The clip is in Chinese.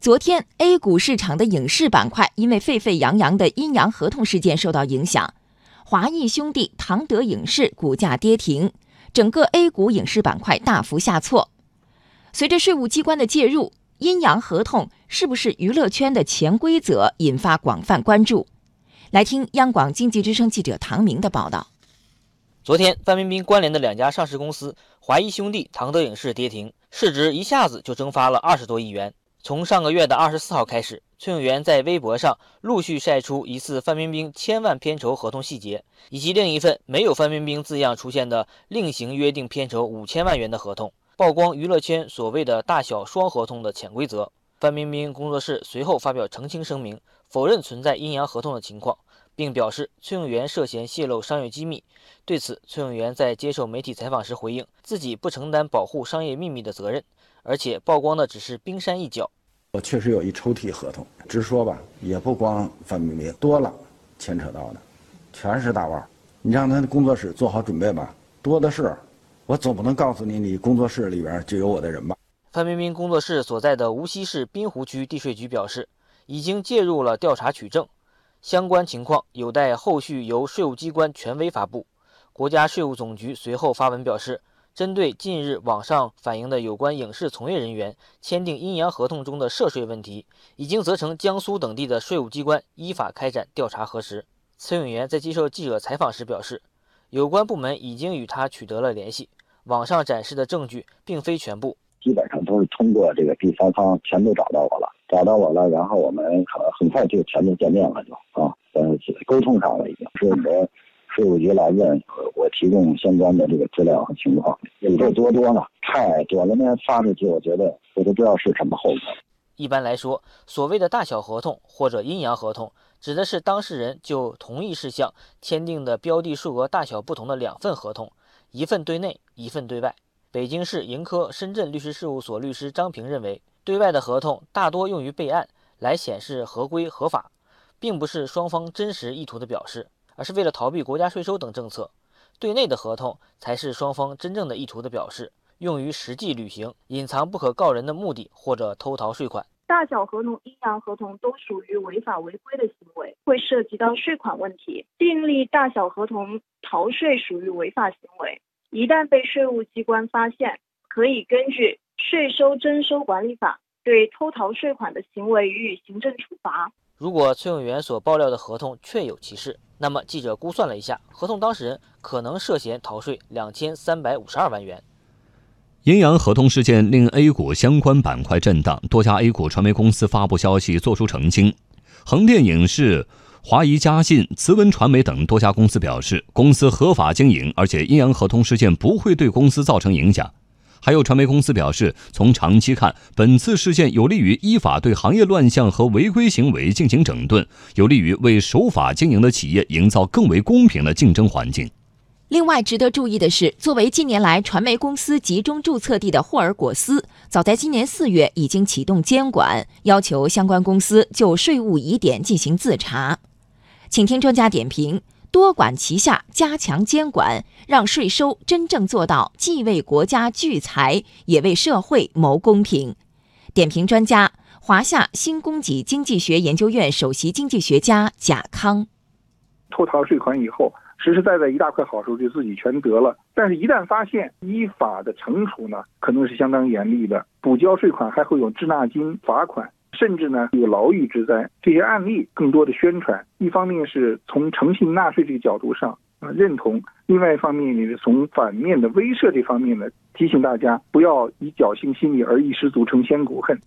昨天，A 股市场的影视板块因为沸沸扬扬的阴阳合同事件受到影响，华谊兄弟、唐德影视股价跌停，整个 A 股影视板块大幅下挫。随着税务机关的介入，阴阳合同是不是娱乐圈的潜规则，引发广泛关注。来听央广经济之声记者唐明的报道。昨天，范冰冰关联的两家上市公司华谊兄弟、唐德影视跌停，市值一下子就蒸发了二十多亿元。从上个月的二十四号开始，崔永元在微博上陆续晒出疑似范冰冰千万片酬合同细节，以及另一份没有范冰冰字样出现的另行约定片酬五千万元的合同，曝光娱乐圈所谓的大小双合同的潜规则。范冰冰工作室随后发表澄清声明，否认存在阴阳合同的情况，并表示崔永元涉嫌泄露商业机密。对此，崔永元在接受媒体采访时回应，自己不承担保护商业秘密的责任。而且曝光的只是冰山一角。我确实有一抽屉合同，直说吧，也不光范冰冰多了，牵扯到的，全是大腕。你让他的工作室做好准备吧，多的是。我总不能告诉你，你工作室里边就有我的人吧？范冰冰工作室所在的无锡市滨湖区地税局表示，已经介入了调查取证，相关情况有待后续由税务机关权威发布。国家税务总局随后发文表示。针对近日网上反映的有关影视从业人员签订阴阳合同中的涉税问题，已经责成江苏等地的税务机关依法开展调查核实。崔永元在接受记者采访时表示，有关部门已经与他取得了联系。网上展示的证据并非全部，基本上都是通过这个第三方全都找到我了，找到我了，然后我们很很快就全都见面了，就啊，呃，沟通上了已经是我们。税务局来问我提供相关的这个资料和情况，有这多多呢？太多了，那发出去，我觉得我都不知道是什么后果。一般来说，所谓的大小合同或者阴阳合同，指的是当事人就同一事项签订的标的数额大小不同的两份合同，一份对内，一份对外。北京市盈科深圳律师事务所律师张平认为，对外的合同大多用于备案，来显示合规合法，并不是双方真实意图的表示。而是为了逃避国家税收等政策，对内的合同才是双方真正的意图的表示，用于实际履行隐藏不可告人的目的或者偷逃税款。大小合同、阴阳合同都属于违法违规的行为，会涉及到税款问题。订立大小合同逃税属于违法行为，一旦被税务机关发现，可以根据《税收征收管理法》对偷逃税款的行为予以行政处罚。如果崔永元所爆料的合同确有其事，那么记者估算了一下，合同当事人可能涉嫌逃税两千三百五十二万元。阴阳合同事件令 A 股相关板块震荡，多家 A 股传媒公司发布消息作出澄清。横店影视、华谊嘉信、慈文传媒等多家公司表示，公司合法经营，而且阴阳合同事件不会对公司造成影响。还有传媒公司表示，从长期看，本次事件有利于依法对行业乱象和违规行为进行整顿，有利于为守法经营的企业营造更为公平的竞争环境。另外，值得注意的是，作为近年来传媒公司集中注册地的霍尔果斯，早在今年四月已经启动监管，要求相关公司就税务疑点进行自查。请听专家点评。多管齐下，加强监管，让税收真正做到既为国家聚财，也为社会谋公平。点评专家：华夏新供给经济学研究院首席经济学家贾康。偷逃税款以后，实实在在一大块好处就自己全得了。但是，一旦发现，依法的惩处呢，可能是相当严厉的。补交税款还会有滞纳金、罚款。甚至呢有牢狱之灾，这些案例更多的宣传，一方面是从诚信纳税这个角度上啊认同，另外一方面也是从反面的威慑这方面呢提醒大家不要以侥幸心理而一失足成千古恨。